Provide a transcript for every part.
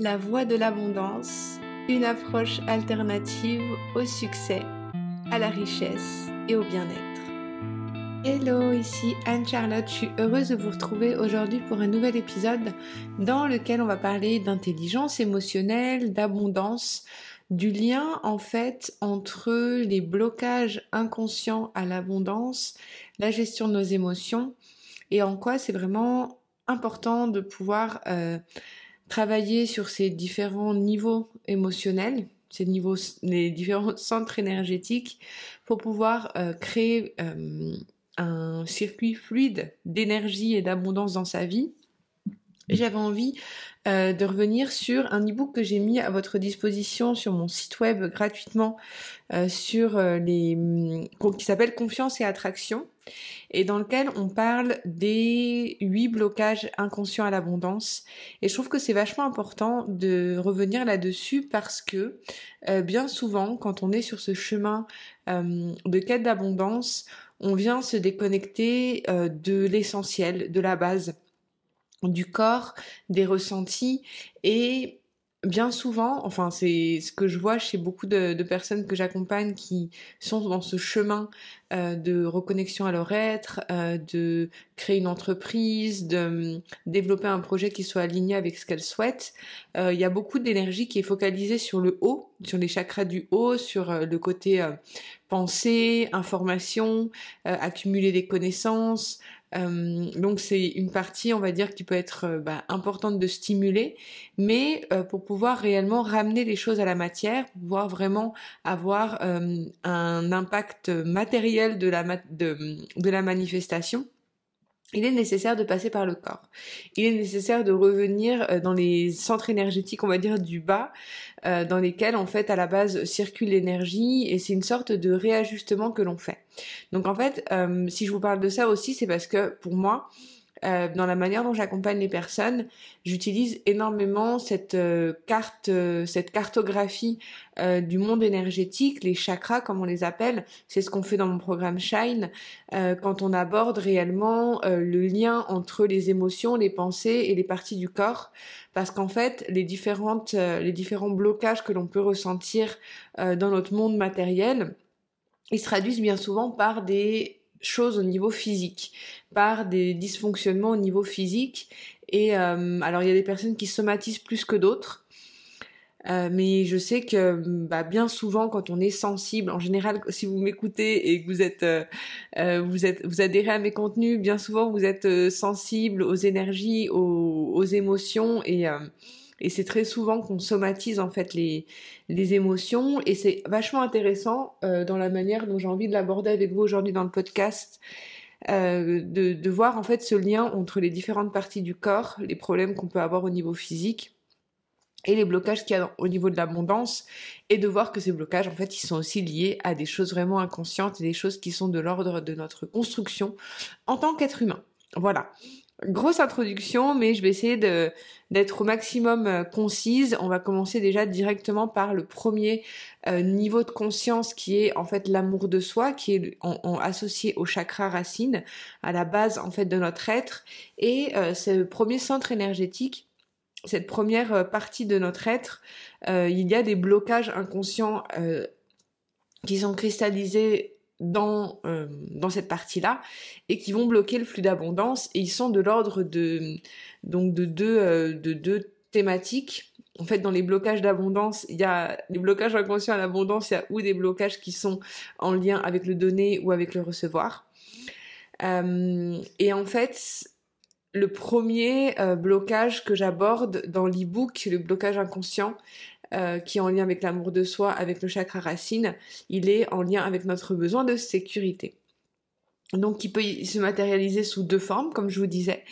La voie de l'abondance, une approche alternative au succès, à la richesse et au bien-être. Hello, ici Anne-Charlotte, je suis heureuse de vous retrouver aujourd'hui pour un nouvel épisode dans lequel on va parler d'intelligence émotionnelle, d'abondance, du lien en fait entre les blocages inconscients à l'abondance, la gestion de nos émotions et en quoi c'est vraiment important de pouvoir euh, travailler sur ces différents niveaux émotionnels, ces niveaux, différents centres énergétiques pour pouvoir euh, créer euh, un circuit fluide d'énergie et d'abondance dans sa vie. J'avais envie euh, de revenir sur un e-book que j'ai mis à votre disposition sur mon site web gratuitement mm, qui s'appelle Confiance et attraction et dans lequel on parle des huit blocages inconscients à l'abondance. Et je trouve que c'est vachement important de revenir là-dessus parce que bien souvent quand on est sur ce chemin de quête d'abondance on vient se déconnecter de l'essentiel, de la base du corps, des ressentis et bien souvent, enfin c'est ce que je vois chez beaucoup de, personnes que j'accompagne qui sont dans ce chemin euh, de reconnexion à leur être, euh, de créer une entreprise, de hum, développer un projet qui soit aligné avec ce qu'elles souhaitent. Euh, il y a beaucoup d'énergie qui est focalisée sur le haut, sur les chakras du haut, sur le côté pensée, information, accumuler des connaissances, euh, donc c'est une partie, on va dire, qui peut être euh, bah, importante de stimuler, mais euh, pour pouvoir réellement ramener les choses à la matière, pouvoir vraiment avoir un impact matériel de la, de la manifestation, il est nécessaire de passer par le corps. Il est nécessaire de revenir euh, dans les centres énergétiques, on va dire, du bas, euh, dans lesquels, en fait, à la base, circule l'énergie, et c'est une sorte de réajustement que l'on fait. Donc, en fait, euh, si je vous parle de ça aussi, c'est parce que, pour moi, euh, dans la manière dont j'accompagne les personnes, j'utilise énormément cette euh, carte, euh, cette cartographie du monde énergétique, les chakras comme on les appelle. C'est ce qu'on fait dans mon programme Shine quand on aborde réellement le lien entre les émotions, les pensées et les parties du corps, parce qu'en fait les différentes, les différents blocages que l'on peut ressentir dans notre monde matériel, ils se traduisent bien souvent par des choses au niveau physique, par des dysfonctionnements au niveau physique. Et euh, alors il y a des personnes qui somatisent plus que d'autres. Euh, mais je sais que bah, bien souvent, quand on est sensible, en général, si vous m'écoutez et que vous êtes, euh, vous êtes, vous adhérez à mes contenus, bien souvent vous êtes sensible aux énergies, aux, aux émotions et et c'est très souvent qu'on somatise en fait les, les émotions et c'est vachement intéressant euh, dans la manière dont j'ai envie de l'aborder avec vous aujourd'hui dans le podcast. Euh, de, de voir en fait ce lien entre les différentes parties du corps, les problèmes qu'on peut avoir au niveau physique et les blocages qu'il y a au niveau de l'abondance et de voir que ces blocages en fait ils sont aussi liés à des choses vraiment inconscientes et des choses qui sont de l'ordre de notre construction en tant qu'être humain. Voilà. Grosse introduction, mais je vais essayer d'être au maximum euh, concise. On va commencer déjà directement par le premier euh, niveau de conscience qui est en fait l'amour de soi, qui est associé au chakra racine, à la base en fait de notre être. Et euh, ce premier centre énergétique, cette première partie de notre être, il y a des blocages inconscients qui sont cristallisés dans, euh, dans cette partie-là et qui vont bloquer le flux d'abondance et ils sont de l'ordre de donc de deux euh, de deux thématiques. En fait, dans les blocages d'abondance, il y a les blocages inconscients à l'abondance, il y a ou des blocages qui sont en lien avec le donner ou avec le recevoir. Euh, et en fait, le premier blocage que j'aborde dans l'e-book, le blocage inconscient, euh, qui est en lien avec l'amour de soi, avec le chakra racine, il est en lien avec notre besoin de sécurité. Donc il peut se matérialiser sous deux formes, comme je vous disais,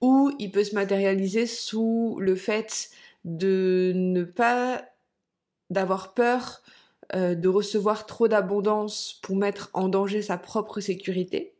ou il peut se matérialiser sous le fait de ne pas d'avoir peur euh, de recevoir trop d'abondance pour mettre en danger sa propre sécurité,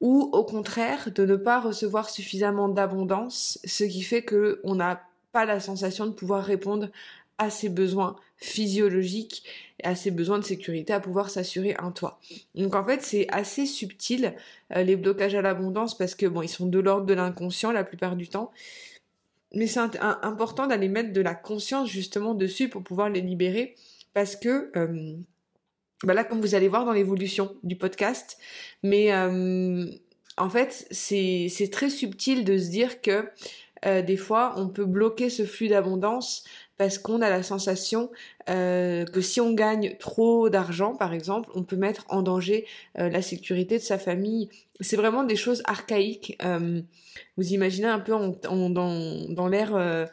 ou au contraire de ne pas recevoir suffisamment d'abondance, ce qui fait que on a pas la sensation de pouvoir répondre à ses besoins physiologiques, à ses besoins de sécurité, à pouvoir s'assurer un toit. Donc en fait, c'est assez subtil euh, les blocages à l'abondance parce que bon, ils sont de l'ordre de l'inconscient la plupart du temps. mais c'est important d'aller mettre de la conscience justement dessus pour pouvoir les libérer parce que euh, bah comme vous allez voir dans l'évolution du podcast mais euh, en fait c'est très subtil de se dire que euh, des fois on peut bloquer ce flux d'abondance parce qu'on a la sensation euh, que si on gagne trop d'argent, par exemple, on peut mettre en danger euh, la sécurité de sa famille. C'est vraiment des choses archaïques. Euh, vous imaginez un peu dans, dans l'ère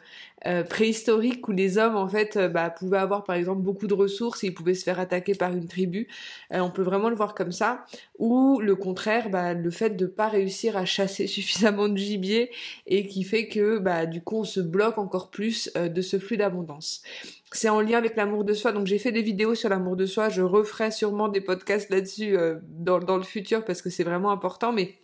euh, préhistorique où les hommes en fait euh, bah, pouvaient avoir par exemple beaucoup de ressources et ils pouvaient se faire attaquer par une tribu. Euh, on peut vraiment le voir comme ça. Ou le contraire, bah, le fait de pas réussir à chasser suffisamment de gibier et qui fait que bah, du coup on se bloque encore plus de ce flux d'abondance. C'est en lien avec l'amour de soi. Donc j'ai fait des vidéos sur l'amour de soi. Je referai sûrement des podcasts là-dessus dans, dans le futur parce que c'est vraiment important. Mais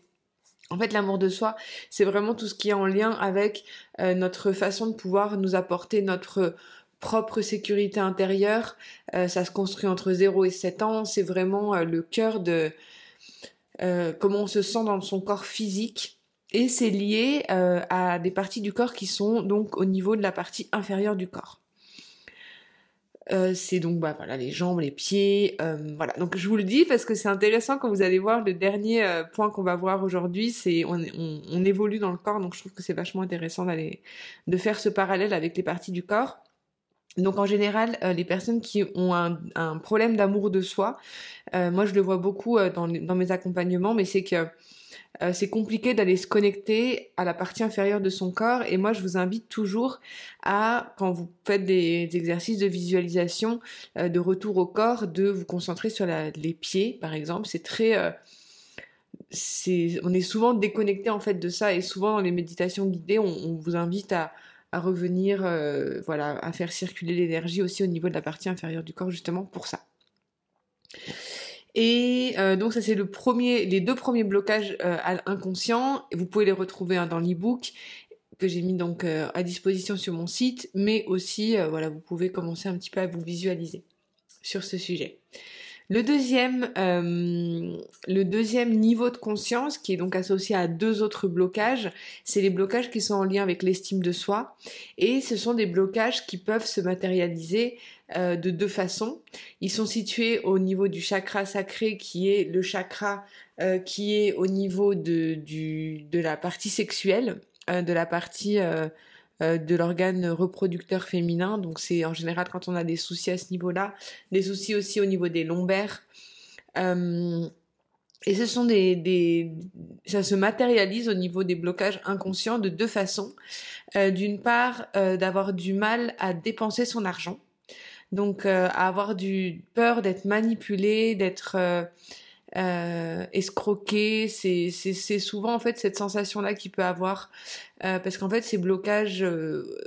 en fait, l'amour de soi, c'est vraiment tout ce qui est en lien avec euh, notre façon de pouvoir nous apporter notre propre sécurité intérieure. Euh, ça se construit entre 0 et 7 ans. C'est vraiment euh, le cœur de comment on se sent dans son corps physique. Et c'est lié à des parties du corps qui sont donc au niveau de la partie inférieure du corps. Euh, c'est donc bah voilà les jambes, les pieds, euh, voilà. Donc je vous le dis parce que c'est intéressant quand vous allez voir le dernier euh, point qu'on va voir aujourd'hui, c'est on, on, évolue dans le corps, donc je trouve que c'est vachement intéressant d'aller de faire ce parallèle avec les parties du corps. Donc en général, les personnes qui ont un, problème d'amour de soi, moi je le vois beaucoup dans, dans mes accompagnements, mais c'est que euh, c'est compliqué d'aller se connecter à la partie inférieure de son corps. Et moi, je vous invite toujours à, quand vous faites des, exercices de visualisation, euh, de retour au corps, de vous concentrer sur les pieds, par exemple. C'est très... Euh, on est souvent déconnecté en fait de ça et souvent dans les méditations guidées, on, vous invite à, revenir, voilà, à faire circuler l'énergie aussi au niveau de la partie inférieure du corps justement pour ça. Et euh, donc ça c'est le premier, les deux premiers blocages euh, inconscients. Vous pouvez les retrouver hein, dans l'ebook que j'ai mis donc euh, à disposition sur mon site, mais aussi voilà vous pouvez commencer un petit peu à vous visualiser sur ce sujet. Le deuxième, le deuxième niveau de conscience, qui est donc associé à deux autres blocages, c'est les blocages qui sont en lien avec l'estime de soi. Et ce sont des blocages qui peuvent se matérialiser euh, de deux façons. Ils sont situés au niveau du chakra sacré qui est le chakra euh, qui est au niveau de, la partie sexuelle, euh, de la partie de l'organe reproducteur féminin. Donc c'est en général quand on a des soucis à ce niveau-là, des soucis aussi au niveau des lombaires. et ce sont des, des, ça se matérialise au niveau des blocages inconscients de deux façons. D'une part, d'avoir du mal à dépenser son argent. Donc euh, avoir du peur d'être manipulé, d'être euh, euh, escroqué, c'est souvent en fait cette sensation là qu'il peut avoir parce qu'en fait ces blocages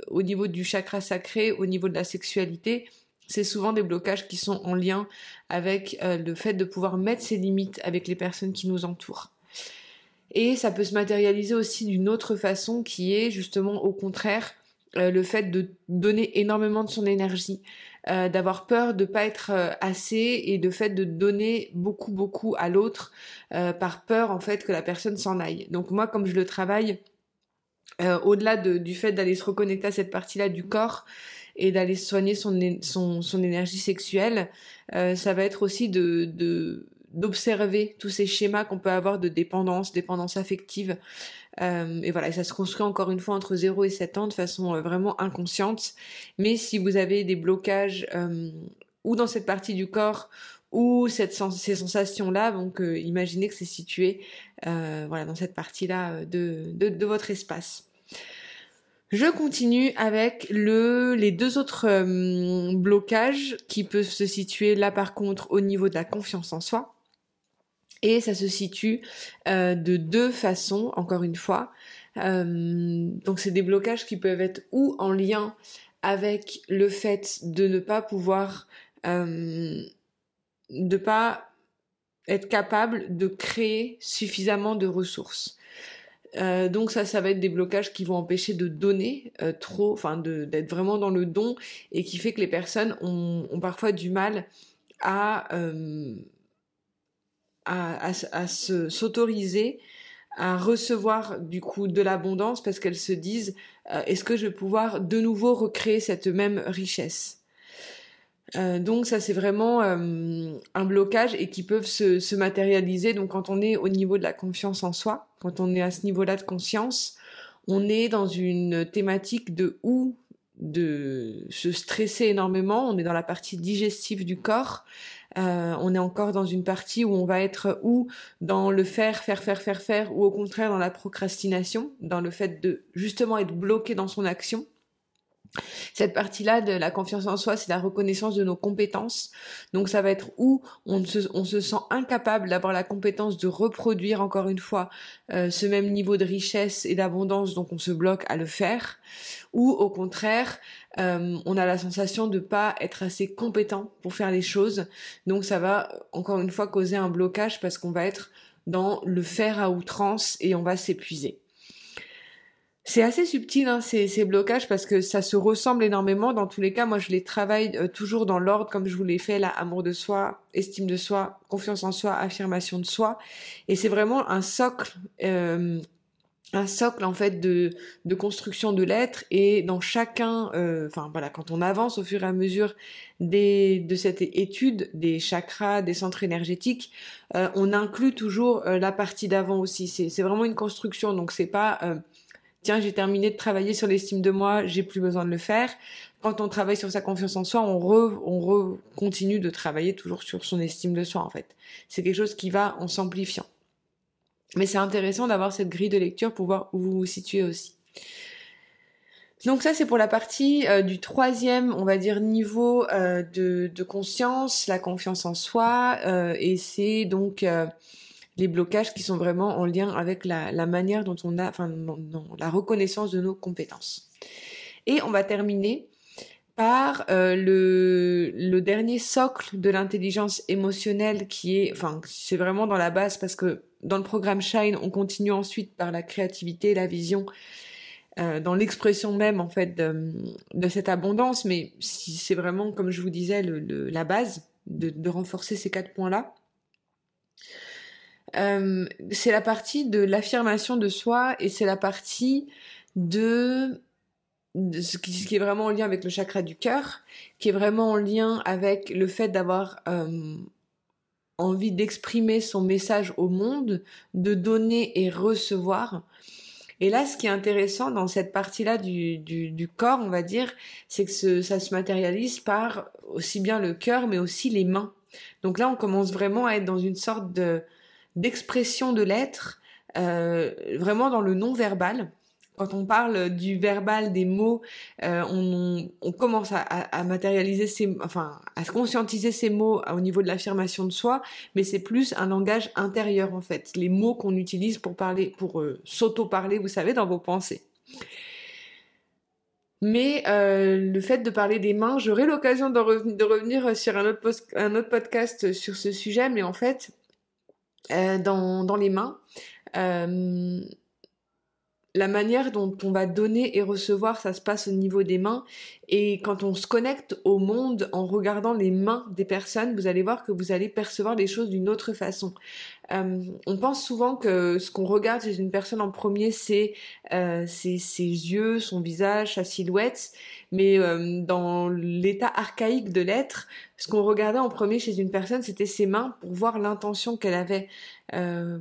au niveau du chakra sacré, au niveau de la sexualité, c'est souvent des blocages qui sont en lien avec le fait de pouvoir mettre ses limites avec les personnes qui nous entourent. Et ça peut se matérialiser aussi d'une autre façon qui est justement au contraire le fait de donner énormément de son énergie, euh, d'avoir peur de pas être euh, assez et de fait de donner beaucoup beaucoup à l'autre euh, par peur en fait que la personne s'en aille. Donc moi comme je le travaille au-delà du fait d'aller se reconnecter à cette partie-là du corps et d'aller soigner son, son, son, énergie sexuelle, ça va être aussi de, de d'observer tous ces schémas qu'on peut avoir de dépendance, dépendance affective, euh, et voilà, ça se construit encore une fois entre 0 et 7 ans de façon euh, vraiment inconsciente. Mais si vous avez des blocages euh, ou dans cette partie du corps ou cette ces sensations-là, donc imaginez que c'est situé voilà, dans cette partie-là de, de, de, votre espace. Je continue avec le, les deux autres blocages qui peuvent se situer là par contre au niveau de la confiance en soi. Et ça se situe euh, de deux façons, encore une fois. Euh, donc c'est des blocages qui peuvent être ou en lien avec le fait de ne pas pouvoir, euh, de pas être capable de créer suffisamment de ressources. Euh, donc ça, ça va être des blocages qui vont empêcher de donner trop, enfin d'être vraiment dans le don et qui fait que les personnes ont, parfois du mal à à, à, s'autoriser à recevoir du coup de l'abondance parce qu'elles se disent est-ce que je vais pouvoir de nouveau recréer cette même richesse? Donc ça c'est vraiment un blocage et qui peuvent se, se, matérialiser. Donc quand on est au niveau de la confiance en soi, quand on est à ce niveau-là de conscience, on est dans une thématique de où de se stresser énormément. On est dans la partie digestive du corps. Euh, on est encore dans une partie où on va être ou dans le faire, faire, faire, faire, faire, ou au contraire dans la procrastination, dans le fait de justement être bloqué dans son action. Cette partie-là de la confiance en soi, c'est la reconnaissance de nos compétences. Donc ça va être où on se, sent incapable d'avoir la compétence de reproduire encore une fois euh, ce même niveau de richesse et d'abondance, donc on se bloque à le faire. Ou au contraire, euh, on a la sensation de pas être assez compétent pour faire les choses. Donc ça va encore une fois causer un blocage parce qu'on va être dans le faire à outrance et on va s'épuiser. C'est assez subtil hein, ces, blocages parce que ça se ressemble énormément. Dans tous les cas, moi je les travaille euh, toujours dans l'ordre comme je vous l'ai fait, là, amour de soi, estime de soi, confiance en soi, affirmation de soi. Et c'est vraiment un socle, euh, un socle en fait de, construction de l'être. Et dans chacun, euh, enfin voilà, quand on avance au fur et à mesure des, de cette étude des chakras, des centres énergétiques, on inclut toujours la partie d'avant aussi. C'est vraiment une construction, donc c'est pas tiens, j'ai terminé de travailler sur l'estime de moi, j'ai plus besoin de le faire. Quand on travaille sur sa confiance en soi, on re, on re continue de travailler toujours sur son estime de soi, en fait. C'est quelque chose qui va en s'amplifiant. Mais c'est intéressant d'avoir cette grille de lecture pour voir où vous vous situez aussi. Donc ça c'est pour la partie euh, du troisième, on va dire niveau euh, de, de, conscience, la confiance en soi, euh, et c'est donc les blocages qui sont vraiment en lien avec la, manière dont on a, enfin, la reconnaissance de nos compétences. Et on va terminer par euh, le, dernier socle de l'intelligence émotionnelle qui est, enfin, c'est vraiment dans la base parce que dans le programme Shine, on continue ensuite par la créativité, la vision, euh, dans l'expression même en fait de, cette abondance, mais c'est vraiment, comme je vous disais, la base de renforcer ces quatre points-là. Euh, c'est la partie de l'affirmation de soi et c'est la partie de, ce, qui, est vraiment en lien avec le chakra du cœur, qui est vraiment en lien avec le fait d'avoir euh, envie d'exprimer son message au monde, de donner et recevoir. Et là, ce qui est intéressant dans cette partie-là du, du, corps, on va dire, c'est que ça se matérialise par aussi bien le cœur, mais aussi les mains. Donc là, on commence vraiment à être dans une sorte de, d'expression de l'être, euh, vraiment dans le non-verbal. Quand on parle du verbal, des mots, euh, on, commence à, matérialiser ces, enfin, à conscientiser ces mots au niveau de l'affirmation de soi, mais c'est plus un langage intérieur en fait. Les mots qu'on utilise pour parler, pour euh, s'auto-parler, vous savez, dans vos pensées. Mais le fait de parler des mains, j'aurai l'occasion de, revenir sur un autre podcast sur ce sujet, mais en fait, euh, dans, les mains. Euh, la manière dont on va donner et recevoir, ça se passe au niveau des mains. Et quand on se connecte au monde en regardant les mains des personnes, vous allez voir que vous allez percevoir les choses d'une autre façon. Euh, on pense souvent que ce qu'on regarde chez une personne en premier, c'est euh, ses, yeux, son visage, sa silhouette. Mais euh, dans l'état archaïque de l'être, ce qu'on regardait en premier chez une personne, c'était ses mains pour voir l'intention qu'elle avait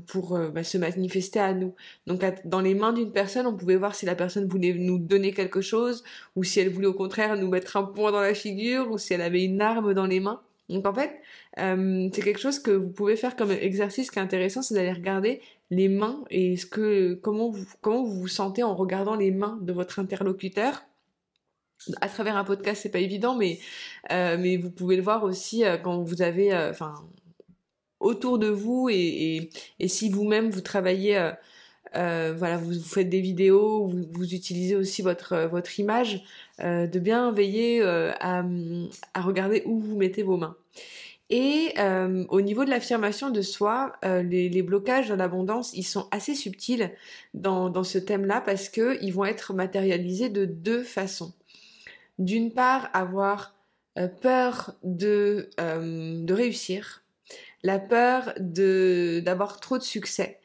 pour bah, se manifester à nous. Donc dans les mains d'une personne, on pouvait voir si la personne voulait nous donner quelque chose, ou si elle voulait au contraire nous mettre un point dans la figure, ou si elle avait une arme dans les mains. Donc en fait, euh, c'est quelque chose que vous pouvez faire comme exercice qui est intéressant, c'est d'aller regarder les mains et ce que comment vous comment vous vous sentez en regardant les mains de votre interlocuteur. À travers un podcast, c'est pas évident, mais euh, mais vous pouvez le voir aussi euh, quand vous avez, enfin, autour de vous et, et, et si vous-même vous travaillez. Euh, voilà, vous, faites des vidéos, vous, utilisez aussi votre votre image, euh, de bien veiller euh, à, regarder où vous mettez vos mains. Et euh, au niveau de l'affirmation de soi, euh, les, blocages dans l'abondance, ils sont assez subtils dans, ce thème-là parce que ils vont être matérialisés de deux façons. D'une part, avoir euh, peur de, de réussir, la peur d'avoir trop de succès,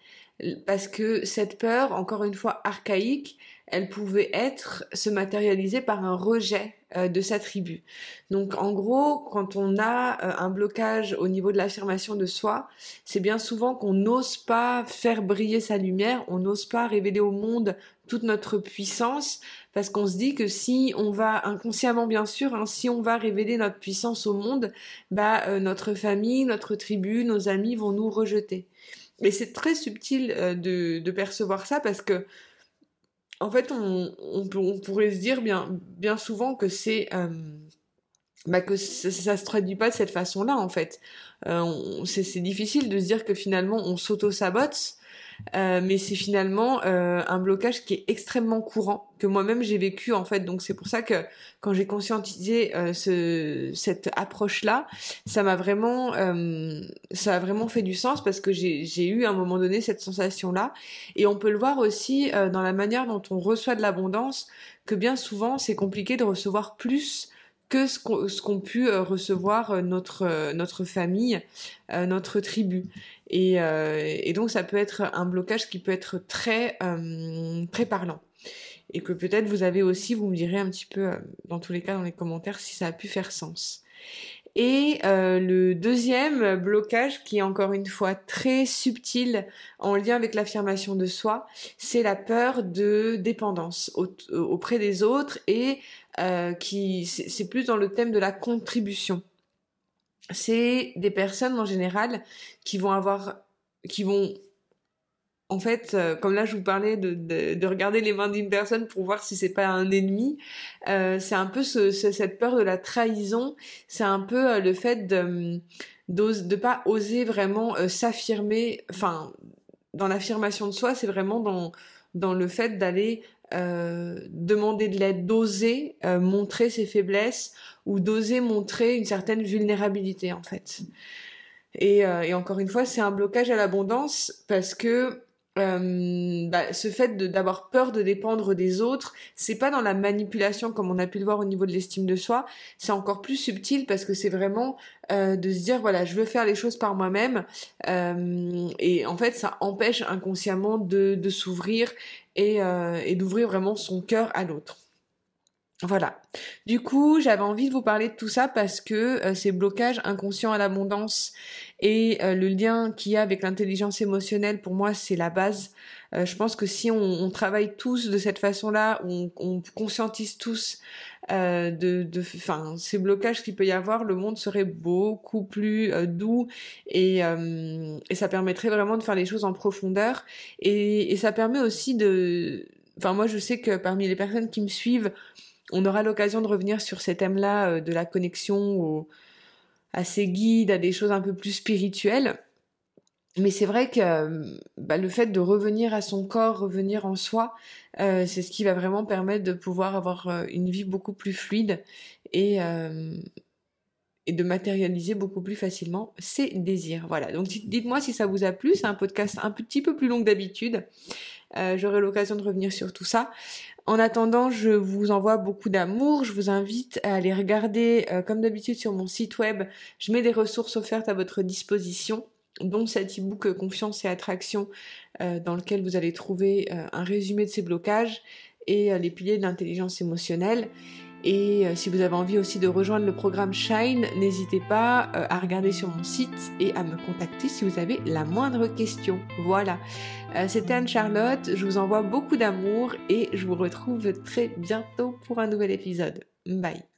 parce que cette peur, encore une fois archaïque, elle pouvait être se matérialiser par un rejet euh, de sa tribu. Donc en gros, quand on a euh, un blocage au niveau de l'affirmation de soi, c'est bien souvent qu'on n'ose pas faire briller sa lumière, on n'ose pas révéler au monde toute notre puissance parce qu'on se dit que si on va inconsciemment bien sûr, hein, si on va révéler notre puissance au monde, bah euh, notre famille, notre tribu, nos amis vont nous rejeter. Et c'est très subtil de, de percevoir ça parce que en fait, on, pourrait se dire bien, bien souvent que c'est euh, bah que ça, ça, se traduit pas de cette façon-là en fait. Euh, c'est difficile de se dire que finalement on s'auto-sabote euh, mais c'est finalement euh, un blocage qui est extrêmement courant que moi-même j'ai vécu en fait. Donc c'est pour ça que quand j'ai conscientisé euh, ce, cette approche-là, ça m'a vraiment, ça a vraiment fait du sens parce que j'ai eu à un moment donné cette sensation-là. Et on peut le voir aussi dans la manière dont on reçoit de l'abondance, que bien souvent c'est compliqué de recevoir plus que ce qu'ont pu recevoir notre notre famille, notre tribu. Et, euh, et, donc ça peut être un blocage qui peut être très euh, très parlant. Et que peut-être vous avez aussi, vous me direz un petit peu euh, dans tous les cas dans les commentaires si ça a pu faire sens. Et euh, le deuxième blocage, qui est encore une fois très subtil en lien avec l'affirmation de soi, c'est la peur de dépendance auprès des autres et euh, qui c'est plus dans le thème de la contribution. C'est des personnes en général qui vont avoir, qui vont, en fait, euh, comme là je vous parlais de, de, regarder les mains d'une personne pour voir si c'est pas un ennemi, euh, c'est un peu ce, cette peur de la trahison, c'est un peu le fait de de pas oser vraiment s'affirmer, enfin dans l'affirmation de soi, c'est vraiment dans dans le fait d'aller euh, demander de l'aide, d'oser euh, montrer ses faiblesses ou d'oser montrer une certaine vulnérabilité en fait. Et, euh, et encore une fois, c'est un blocage à l'abondance parce que euh, bah, ce fait d'avoir peur de dépendre des autres, c'est pas dans la manipulation comme on a pu le voir au niveau de l'estime de soi, c'est encore plus subtil parce que c'est vraiment euh, de se dire voilà je veux faire les choses par moi-même euh, et en fait ça empêche inconsciemment de, de s'ouvrir et, euh, d'ouvrir vraiment son cœur à l'autre. Voilà. Du coup, j'avais envie de vous parler de tout ça parce que euh, ces blocages inconscients à l'abondance et euh, le lien qu'il y a avec l'intelligence émotionnelle, pour moi, c'est la base. Euh, je pense que si on, on, travaille tous de cette façon-là, on, on, conscientise tous de, de, enfin, ces blocages qu'il peut y avoir, le monde serait beaucoup plus doux et, et ça permettrait vraiment de faire les choses en profondeur. Et, et ça permet aussi de, enfin, moi, je sais que parmi les personnes qui me suivent, on aura l'occasion de revenir sur ces thèmes-là euh, de la connexion à ces guides, à des choses un peu plus spirituelles. Mais c'est vrai que euh, bah, le fait de revenir à son corps, revenir en soi, euh, c'est ce qui va vraiment permettre de pouvoir avoir une vie beaucoup plus fluide et, et de matérialiser beaucoup plus facilement ses désirs. Voilà, donc dites-moi si ça vous a plu, c'est un podcast un petit peu plus long que d'habitude. J'aurai l'occasion de revenir sur tout ça. En attendant, je vous envoie beaucoup d'amour. Je vous invite à aller regarder, euh, comme d'habitude, sur mon site web. Je mets des ressources offertes à votre disposition, dont cet e-book Confiance et Attraction, euh, dans lequel vous allez trouver euh, un résumé de ces blocages et les piliers de l'intelligence émotionnelle. Et euh, si vous avez envie aussi de rejoindre le programme Shine, n'hésitez pas euh, à regarder sur mon site et à me contacter si vous avez la moindre question. Voilà. Euh, c'était Anne-Charlotte, je vous envoie beaucoup d'amour et je vous retrouve très bientôt pour un nouvel épisode. Bye.